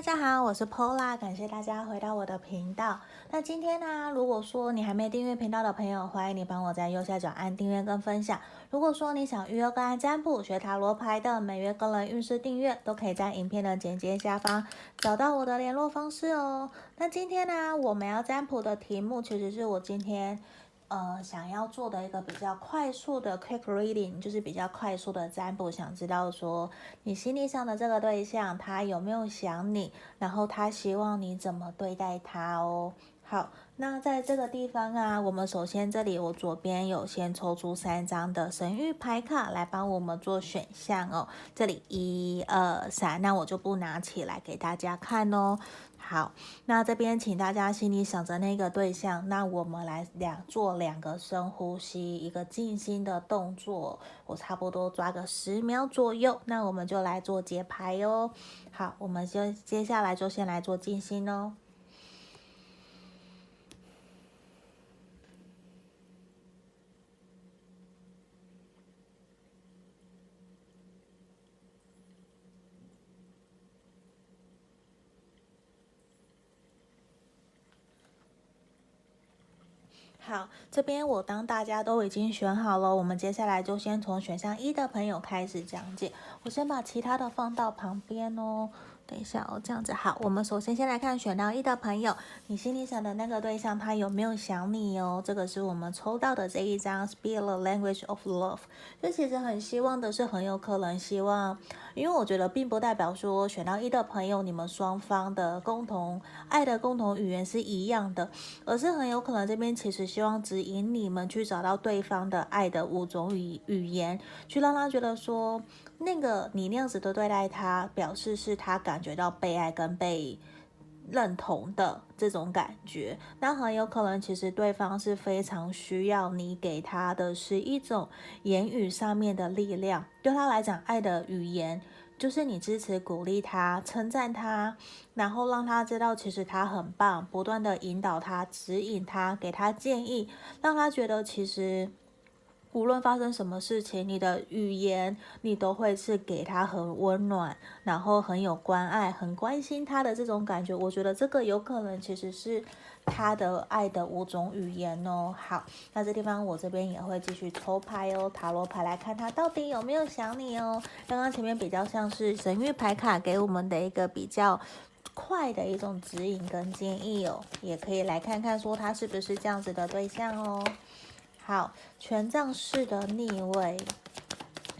大家好，我是 Pola，感谢大家回到我的频道。那今天呢，如果说你还没订阅频道的朋友，欢迎你帮我在右下角按订阅跟分享。如果说你想预约个案占卜、学塔罗牌的每月个人运势订阅，都可以在影片的简介下方找到我的联络方式哦。那今天呢，我们要占卜的题目，其实是我今天。呃，想要做的一个比较快速的 quick reading，就是比较快速的占卜，想知道说你心理上的这个对象，他有没有想你，然后他希望你怎么对待他哦。好，那在这个地方啊，我们首先这里我左边有先抽出三张的神諭牌卡来帮我们做选项哦。这里一二三，那我就不拿起来给大家看哦。好，那这边请大家心里想着那个对象，那我们来两做两个深呼吸，一个静心的动作，我差不多抓个十秒左右，那我们就来做解牌哦。好，我们就接下来就先来做静心哦。好，这边我当大家都已经选好了，我们接下来就先从选项一的朋友开始讲解。我先把其他的放到旁边哦。等一下哦，这样子好。我们首先先来看选到一的朋友，你心里想的那个对象，他有没有想你哦？这个是我们抽到的这一张 Speak the Language of Love。这其实很希望的是，很有可能希望，因为我觉得并不代表说选到一的朋友，你们双方的共同爱的共同语言是一样的，而是很有可能这边其实希望指引你们去找到对方的爱的五种语语言，去让他觉得说。那个你那样子的对待他，表示是他感感觉到被爱跟被认同的这种感觉。那很有可能，其实对方是非常需要你给他的是一种言语上面的力量。对他来讲，爱的语言就是你支持、鼓励他、称赞他，然后让他知道其实他很棒，不断的引导他、指引他、给他建议，让他觉得其实。无论发生什么事情，你的语言你都会是给他很温暖，然后很有关爱、很关心他的这种感觉。我觉得这个有可能其实是他的爱的五种语言哦。好，那这地方我这边也会继续抽牌哦，塔罗牌来看他到底有没有想你哦。刚刚前面比较像是神諭牌卡给我们的一个比较快的一种指引跟建议哦，也可以来看看说他是不是这样子的对象哦。好，权杖四的逆位。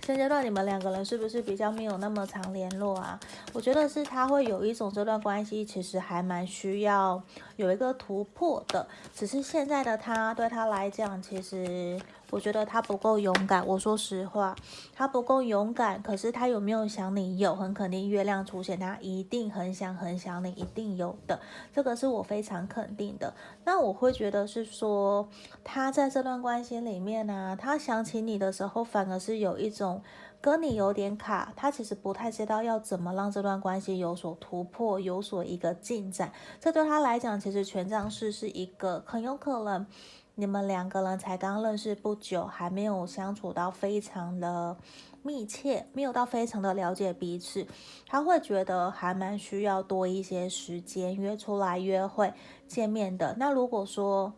现阶段你们两个人是不是比较没有那么常联络啊？我觉得是他会有一种这段关系其实还蛮需要有一个突破的，只是现在的他对他来讲其实。我觉得他不够勇敢，我说实话，他不够勇敢。可是他有没有想你？有，很肯定。月亮出现，他一定很想很想你，一定有的。这个是我非常肯定的。那我会觉得是说，他在这段关系里面呢、他想起你的时候，反而是有一种跟你有点卡。他其实不太知道要怎么让这段关系有所突破，有所一个进展。这对他来讲，其实权杖四是一个很有可能。你们两个人才刚认识不久，还没有相处到非常的密切，没有到非常的了解彼此，他会觉得还蛮需要多一些时间约出来约会见面的。那如果说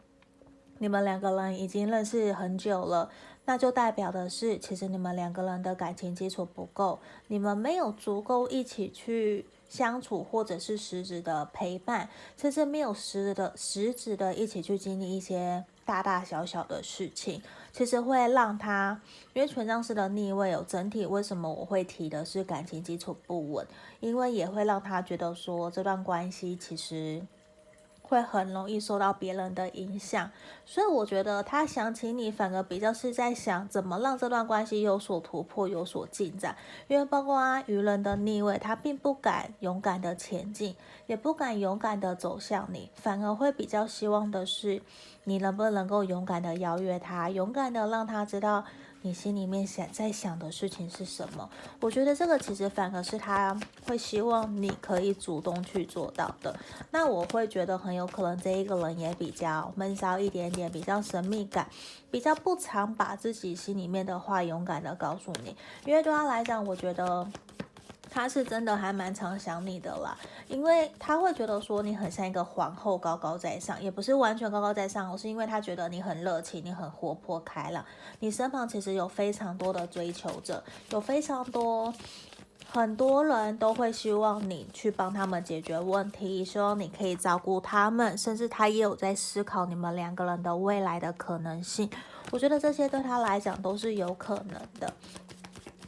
你们两个人已经认识很久了，那就代表的是，其实你们两个人的感情基础不够，你们没有足够一起去相处，或者是实质的陪伴，甚至没有实质的实质的一起去经历一些。大大小小的事情，其实会让他，因为权杖师的逆位有整体，为什么我会提的是感情基础不稳？因为也会让他觉得说，这段关系其实。会很容易受到别人的影响，所以我觉得他想起你，反而比较是在想怎么让这段关系有所突破、有所进展。因为包括啊，愚人的逆位，他并不敢勇敢的前进，也不敢勇敢的走向你，反而会比较希望的是，你能不能够勇敢的邀约他，勇敢的让他知道。你心里面想在想的事情是什么？我觉得这个其实反而是他会希望你可以主动去做到的。那我会觉得很有可能这一个人也比较闷骚一点点，比较神秘感，比较不常把自己心里面的话勇敢的告诉你。因为对他来讲，我觉得他是真的还蛮常想你的啦，因为他会觉得说你很像一个皇后，高高在上，也不是完全高高在上，而是因为他觉得你很热情，你很活泼开朗，你身旁其实有非常多的追求者，有非常多。很多人都会希望你去帮他们解决问题，希望你可以照顾他们，甚至他也有在思考你们两个人的未来的可能性。我觉得这些对他来讲都是有可能的。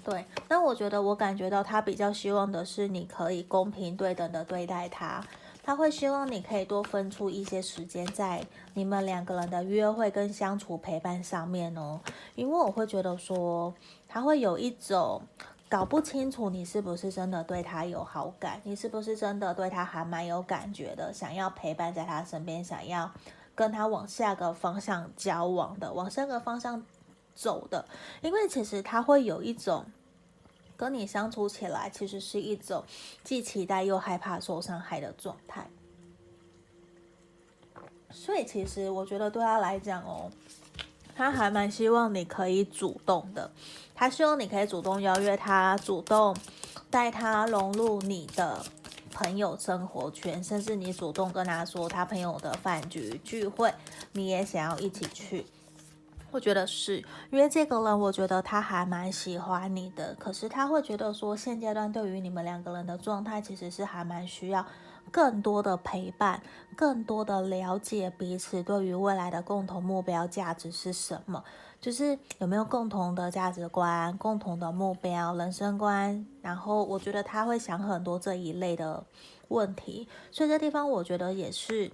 对，那我觉得我感觉到他比较希望的是你可以公平对等的对待他，他会希望你可以多分出一些时间在你们两个人的约会跟相处陪伴上面哦，因为我会觉得说他会有一种。搞不清楚你是不是真的对他有好感，你是不是真的对他还蛮有感觉的，想要陪伴在他身边，想要跟他往下个方向交往的，往下个方向走的。因为其实他会有一种跟你相处起来，其实是一种既期待又害怕受伤害的状态。所以其实我觉得对他来讲哦。他还蛮希望你可以主动的，他希望你可以主动邀约他，主动带他融入你的朋友生活圈，甚至你主动跟他说他朋友的饭局聚会，你也想要一起去。我觉得是因为这个人，我觉得他还蛮喜欢你的，可是他会觉得说现阶段对于你们两个人的状态，其实是还蛮需要。更多的陪伴，更多的了解彼此对于未来的共同目标价值是什么？就是有没有共同的价值观、共同的目标、人生观。然后我觉得他会想很多这一类的问题，所以这地方我觉得也是。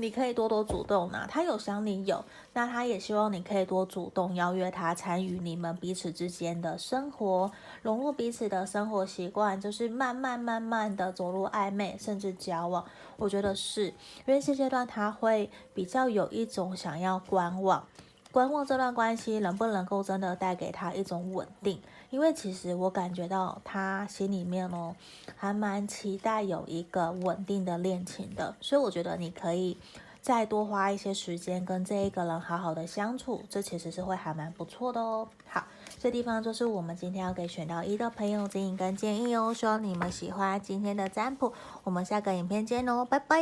你可以多多主动呢，他有想你有，那他也希望你可以多主动邀约他参与你们彼此之间的生活，融入彼此的生活习惯，就是慢慢慢慢的走入暧昧，甚至交往。我觉得是因为现阶段他会比较有一种想要观望，观望这段关系能不能够真的带给他一种稳定。因为其实我感觉到他心里面哦，还蛮期待有一个稳定的恋情的，所以我觉得你可以再多花一些时间跟这一个人好好的相处，这其实是会还蛮不错的哦。好，这地方就是我们今天要给选到一的朋友指引跟建议哦，希望你们喜欢今天的占卜，我们下个影片见哦，拜拜。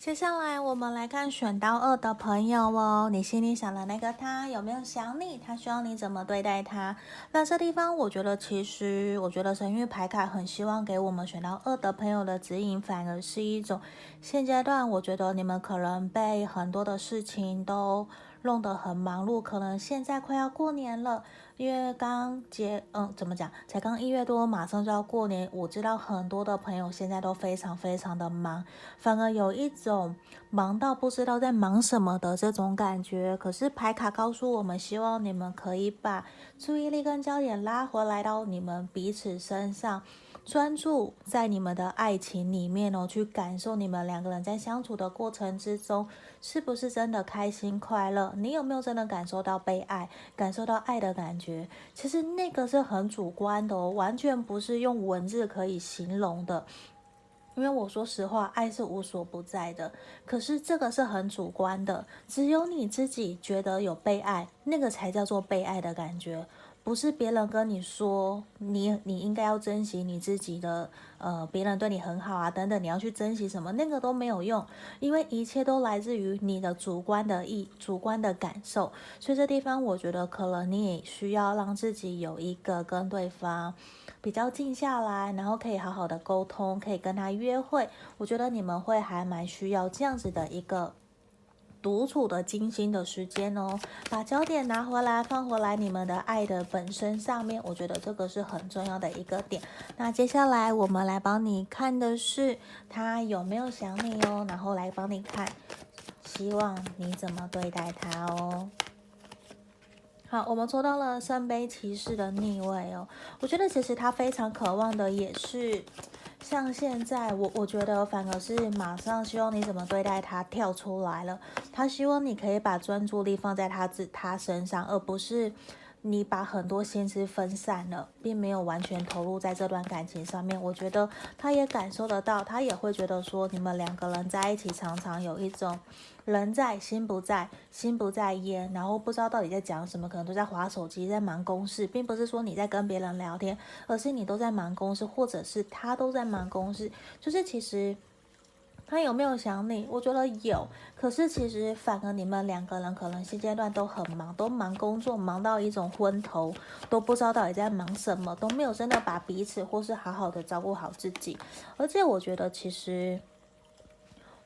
接下来我们来看选到二的朋友哦，你心里想的那个他有没有想你？他希望你怎么对待他？那这地方我觉得，其实我觉得神域牌卡很希望给我们选到二的朋友的指引，反而是一种现阶段，我觉得你们可能被很多的事情都弄得很忙碌，可能现在快要过年了。因为刚结，嗯，怎么讲？才刚一月多，马上就要过年。我知道很多的朋友现在都非常非常的忙，反而有一种忙到不知道在忙什么的这种感觉。可是牌卡告诉我们，希望你们可以把注意力跟焦点拉回来到你们彼此身上。专注在你们的爱情里面哦，去感受你们两个人在相处的过程之中，是不是真的开心快乐？你有没有真的感受到被爱，感受到爱的感觉？其实那个是很主观的哦，完全不是用文字可以形容的。因为我说实话，爱是无所不在的，可是这个是很主观的，只有你自己觉得有被爱，那个才叫做被爱的感觉。不是别人跟你说，你你应该要珍惜你自己的，呃，别人对你很好啊，等等，你要去珍惜什么，那个都没有用，因为一切都来自于你的主观的意、主观的感受。所以这地方，我觉得可能你也需要让自己有一个跟对方比较静下来，然后可以好好的沟通，可以跟他约会。我觉得你们会还蛮需要这样子的一个。独处的精心的时间哦，把焦点拿回来，放回来你们的爱的本身上面，我觉得这个是很重要的一个点。那接下来我们来帮你看的是他有没有想你哦，然后来帮你看，希望你怎么对待他哦。好，我们抽到了圣杯骑士的逆位哦，我觉得其实他非常渴望的也是。像现在，我我觉得反而是马上希望你怎么对待他跳出来了。他希望你可以把专注力放在他自他身上，而不是你把很多心思分散了，并没有完全投入在这段感情上面。我觉得他也感受得到，他也会觉得说，你们两个人在一起常常有一种人在心不在，心不在焉，然后不知道到底在讲什么，可能都在划手机，在忙公事，并不是说你在跟别人聊天，而是你都在忙公事，或者是他都在忙公事，就是其实。他有没有想你？我觉得有，可是其实反而你们两个人可能现阶段都很忙，都忙工作，忙到一种昏头，都不知道到底在忙什么，都没有真的把彼此或是好好的照顾好自己。而且我觉得其实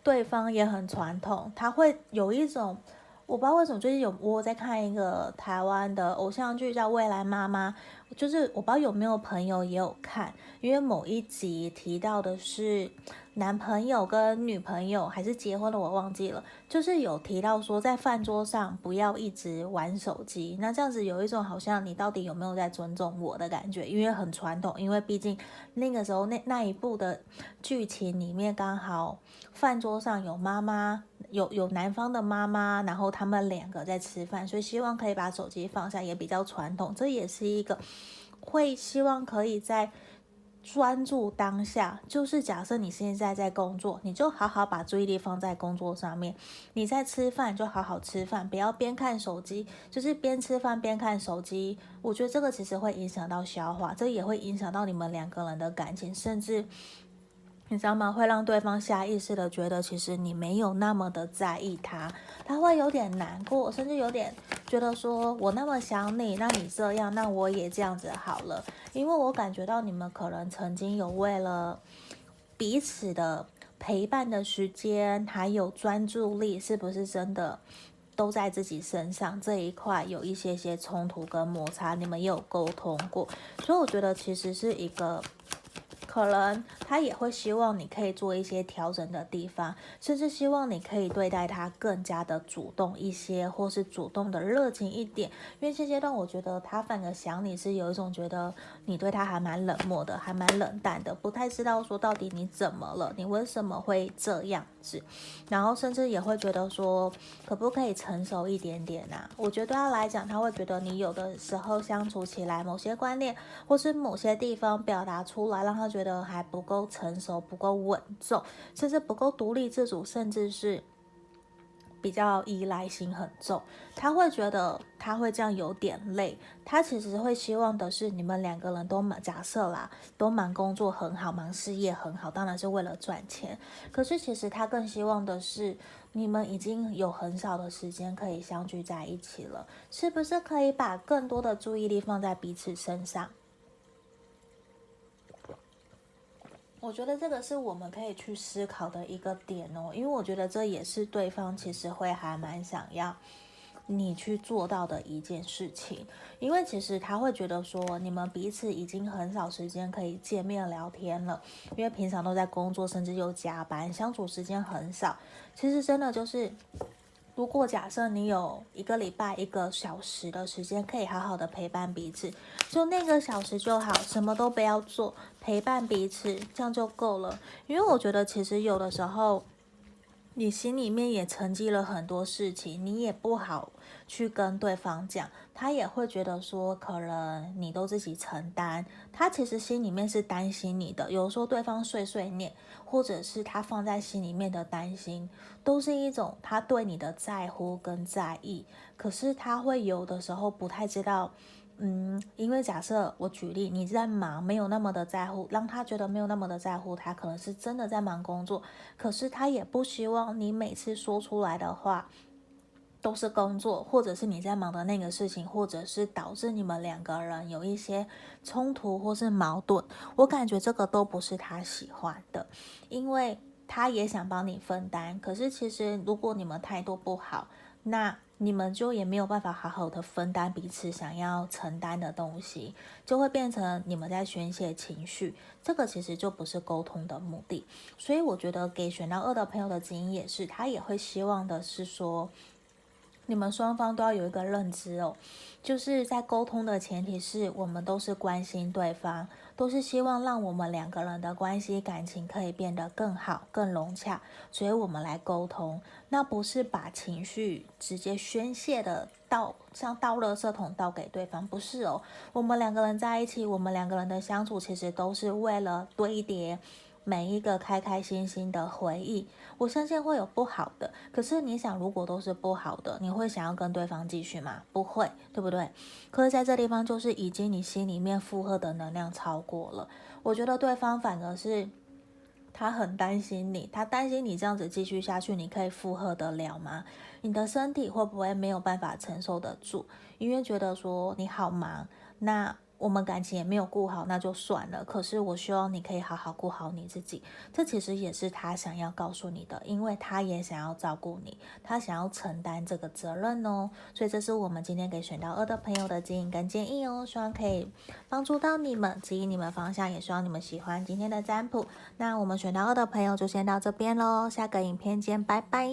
对方也很传统，他会有一种。我不知道为什么最近有我在看一个台湾的偶像剧叫《未来妈妈》，就是我不知道有没有朋友也有看，因为某一集提到的是男朋友跟女朋友还是结婚了，我忘记了，就是有提到说在饭桌上不要一直玩手机，那这样子有一种好像你到底有没有在尊重我的感觉，因为很传统，因为毕竟那个时候那那一部的剧情里面刚好饭桌上有妈妈。有有男方的妈妈，然后他们两个在吃饭，所以希望可以把手机放下，也比较传统。这也是一个会希望可以在专注当下，就是假设你现在在工作，你就好好把注意力放在工作上面；你在吃饭，就好好吃饭，不要边看手机，就是边吃饭边看手机。我觉得这个其实会影响到消化，这也会影响到你们两个人的感情，甚至。你知道吗？会让对方下意识的觉得，其实你没有那么的在意他，他会有点难过，甚至有点觉得说，我那么想你，那你这样，那我也这样子好了。因为我感觉到你们可能曾经有为了彼此的陪伴的时间，还有专注力，是不是真的都在自己身上这一块有一些些冲突跟摩擦，你们也有沟通过，所以我觉得其实是一个。可能他也会希望你可以做一些调整的地方，甚至希望你可以对待他更加的主动一些，或是主动的热情一点。因为现阶段我觉得他反而想你是有一种觉得你对他还蛮冷漠的，还蛮冷淡的，不太知道说到底你怎么了，你为什么会这样然后甚至也会觉得说可不可以成熟一点点啊？我觉得对他来讲，他会觉得你有的时候相处起来某些观念或是某些地方表达出来，让他觉得。还不够成熟，不够稳重，甚至不够独立自主，甚至是比较依赖心很重。他会觉得他会这样有点累。他其实会希望的是你们两个人都忙，假设啦，都忙工作很好，忙事业很好，当然是为了赚钱。可是其实他更希望的是你们已经有很少的时间可以相聚在一起了，是不是可以把更多的注意力放在彼此身上？我觉得这个是我们可以去思考的一个点哦，因为我觉得这也是对方其实会还蛮想要你去做到的一件事情，因为其实他会觉得说你们彼此已经很少时间可以见面聊天了，因为平常都在工作，甚至又加班，相处时间很少。其实真的就是。如果假设你有一个礼拜一个小时的时间，可以好好的陪伴彼此，就那个小时就好，什么都不要做，陪伴彼此，这样就够了。因为我觉得其实有的时候，你心里面也沉积了很多事情，你也不好去跟对方讲，他也会觉得说，可能你都自己承担，他其实心里面是担心你的。有时候对方碎碎念，或者是他放在心里面的担心，都是一种他对你的在乎跟在意。可是他会有的时候不太知道，嗯，因为假设我举例，你在忙，没有那么的在乎，让他觉得没有那么的在乎，他可能是真的在忙工作。可是他也不希望你每次说出来的话。都是工作，或者是你在忙的那个事情，或者是导致你们两个人有一些冲突或是矛盾。我感觉这个都不是他喜欢的，因为他也想帮你分担。可是其实如果你们态度不好，那你们就也没有办法好好的分担彼此想要承担的东西，就会变成你们在宣泄情绪。这个其实就不是沟通的目的。所以我觉得给选到二的朋友的指引也是，他也会希望的是说。你们双方都要有一个认知哦，就是在沟通的前提是我们都是关心对方，都是希望让我们两个人的关系感情可以变得更好、更融洽，所以我们来沟通。那不是把情绪直接宣泄的倒，像倒垃圾桶倒给对方，不是哦。我们两个人在一起，我们两个人的相处其实都是为了堆叠。每一个开开心心的回忆，我相信会有不好的。可是你想，如果都是不好的，你会想要跟对方继续吗？不会，对不对？可是在这地方，就是已经你心里面负荷的能量超过了。我觉得对方反而是他很担心你，他担心你这样子继续下去，你可以负荷得了吗？你的身体会不会没有办法承受得住？因为觉得说你好忙，那。我们感情也没有顾好，那就算了。可是我希望你可以好好顾好你自己，这其实也是他想要告诉你的，因为他也想要照顾你，他想要承担这个责任哦。所以这是我们今天给选到二的朋友的指引跟建议哦，希望可以帮助到你们，指引你们方向，也希望你们喜欢今天的占卜。那我们选到二的朋友就先到这边喽，下个影片见，拜拜。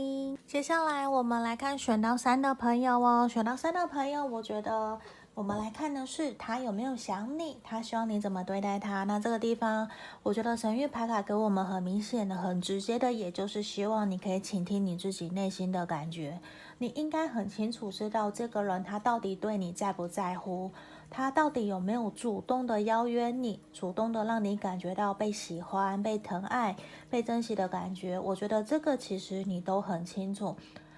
接下来我们来看选到三的朋友哦，选到三的朋友，我觉得。我们来看的是他有没有想你，他希望你怎么对待他。那这个地方，我觉得神谕牌卡给我们很明显的、很直接的，也就是希望你可以倾听你自己内心的感觉。你应该很清楚知道这个人他到底对你在不在乎，他到底有没有主动的邀约你，主动的让你感觉到被喜欢、被疼爱、被珍惜的感觉。我觉得这个其实你都很清楚，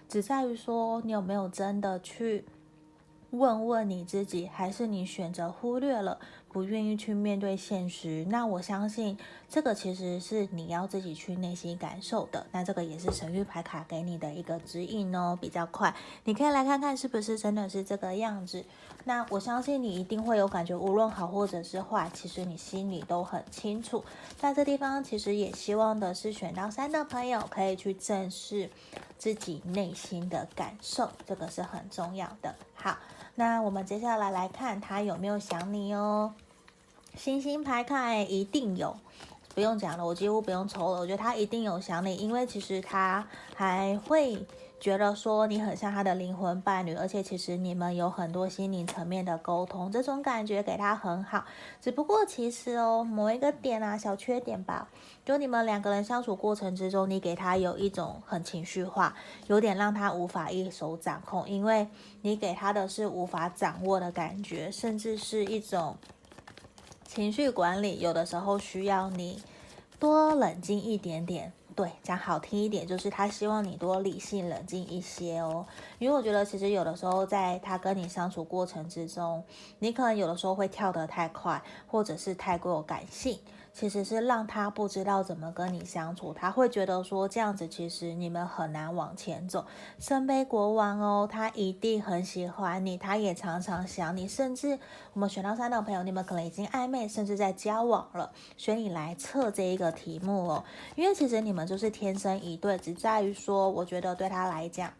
只在于说你有没有真的去。问问你自己，还是你选择忽略了，不愿意去面对现实？那我相信这个其实是你要自己去内心感受的。那这个也是神諭牌卡给你的一个指引哦，比较快，你可以来看看是不是真的是这个样子。那我相信你一定会有感觉，无论好或者是坏，其实你心里都很清楚。在这地方，其实也希望的是选到三的朋友可以去正视自己内心的感受，这个是很重要的。好。那我们接下来来看他有没有想你哦。星星牌看一定有，不用讲了，我几乎不用抽了。我觉得他一定有想你，因为其实他还会。觉得说你很像他的灵魂伴侣，而且其实你们有很多心灵层面的沟通，这种感觉给他很好。只不过其实哦，某一个点啊，小缺点吧，就你们两个人相处过程之中，你给他有一种很情绪化，有点让他无法一手掌控，因为你给他的是无法掌握的感觉，甚至是一种情绪管理，有的时候需要你多冷静一点点。对，讲好听一点，就是他希望你多理性冷静一些哦。因为我觉得，其实有的时候在他跟你相处过程之中，你可能有的时候会跳得太快，或者是太过感性。其实是让他不知道怎么跟你相处，他会觉得说这样子其实你们很难往前走。圣杯国王哦，他一定很喜欢你，他也常常想你，甚至我们选到三的朋友，你们可能已经暧昧，甚至在交往了，所以你来测这一个题目哦，因为其实你们就是天生一对，只在于说，我觉得对他来讲。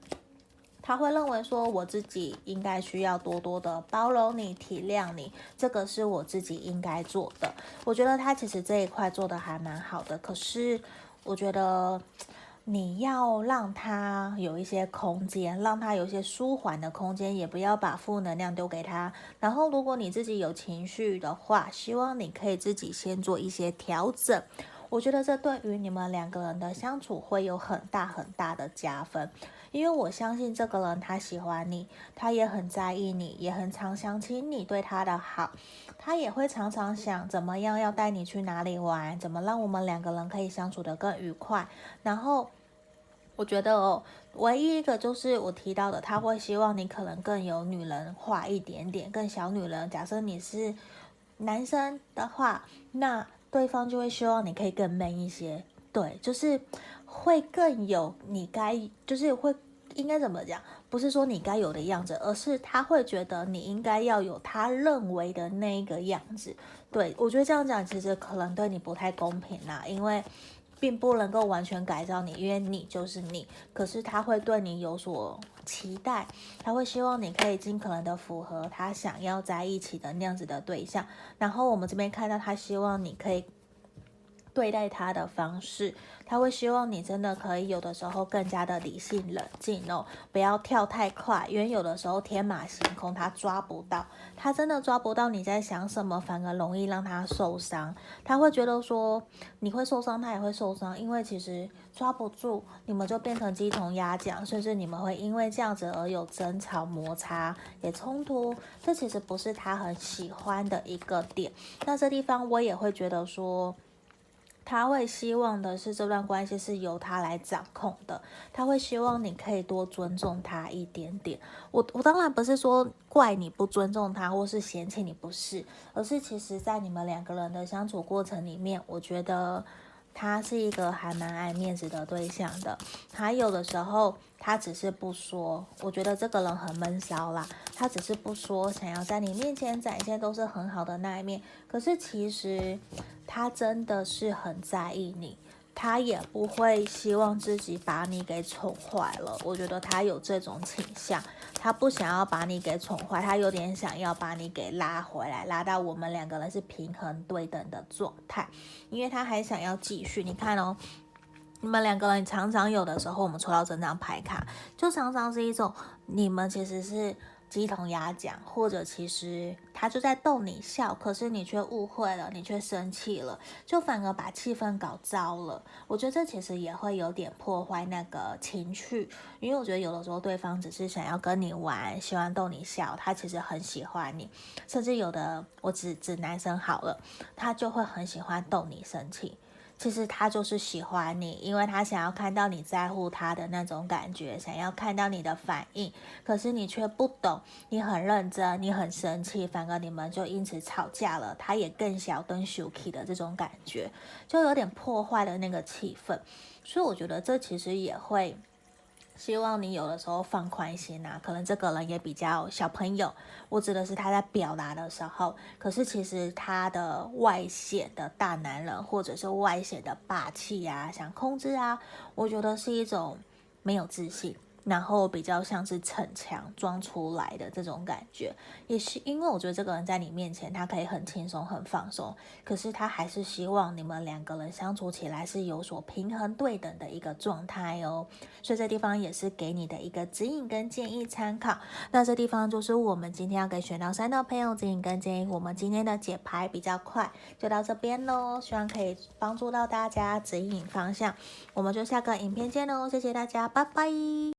他会认为说，我自己应该需要多多的包容你、体谅你，这个是我自己应该做的。我觉得他其实这一块做得还蛮好的，可是我觉得你要让他有一些空间，让他有一些舒缓的空间，也不要把负能量丢给他。然后，如果你自己有情绪的话，希望你可以自己先做一些调整。我觉得这对于你们两个人的相处会有很大很大的加分。因为我相信这个人他喜欢你，他也很在意你，也很常想起你对他的好，他也会常常想怎么样要带你去哪里玩，怎么让我们两个人可以相处得更愉快。然后我觉得哦，唯一一个就是我提到的，他会希望你可能更有女人化一点点，更小女人。假设你是男生的话，那对方就会希望你可以更 man 一些。对，就是。会更有你该，就是会应该怎么讲？不是说你该有的样子，而是他会觉得你应该要有他认为的那一个样子。对，我觉得这样讲其实可能对你不太公平啦，因为并不能够完全改造你，因为你就是你。可是他会对你有所期待，他会希望你可以尽可能的符合他想要在一起的那样子的对象。然后我们这边看到他希望你可以。对待他的方式，他会希望你真的可以有的时候更加的理性冷静哦，不要跳太快，因为有的时候天马行空，他抓不到，他真的抓不到你在想什么，反而容易让他受伤。他会觉得说你会受伤，他也会受伤，因为其实抓不住，你们就变成鸡同鸭讲，甚至你们会因为这样子而有争吵、摩擦、也冲突，这其实不是他很喜欢的一个点。那这地方我也会觉得说。他会希望的是这段关系是由他来掌控的，他会希望你可以多尊重他一点点。我我当然不是说怪你不尊重他，或是嫌弃你不是，而是其实在你们两个人的相处过程里面，我觉得。他是一个还蛮爱面子的对象的，他有的时候他只是不说，我觉得这个人很闷骚啦，他只是不说，想要在你面前展现都是很好的那一面，可是其实他真的是很在意你。他也不会希望自己把你给宠坏了，我觉得他有这种倾向，他不想要把你给宠坏，他有点想要把你给拉回来，拉到我们两个人是平衡对等的状态，因为他还想要继续。你看哦，你们两个人常常有的时候，我们抽到这张牌卡，就常常是一种你们其实是。鸡同鸭讲，或者其实他就在逗你笑，可是你却误会了，你却生气了，就反而把气氛搞糟了。我觉得这其实也会有点破坏那个情趣，因为我觉得有的时候对方只是想要跟你玩，喜欢逗你笑，他其实很喜欢你，甚至有的我指指男生好了，他就会很喜欢逗你生气。其实他就是喜欢你，因为他想要看到你在乎他的那种感觉，想要看到你的反应。可是你却不懂，你很认真，你很生气，反而你们就因此吵架了。他也更小更生气的这种感觉，就有点破坏了那个气氛。所以我觉得这其实也会。希望你有的时候放宽心啊，可能这个人也比较小朋友，我指的是他在表达的时候，可是其实他的外显的大男人，或者是外显的霸气啊，想控制啊，我觉得是一种没有自信。然后比较像是逞强装出来的这种感觉，也是因为我觉得这个人在你面前，他可以很轻松、很放松，可是他还是希望你们两个人相处起来是有所平衡、对等的一个状态哦。所以这地方也是给你的一个指引跟建议参考。那这地方就是我们今天要给选到三的朋友指引跟建议。我们今天的解牌比较快，就到这边喽。希望可以帮助到大家指引方向。我们就下个影片见喽，谢谢大家，拜拜。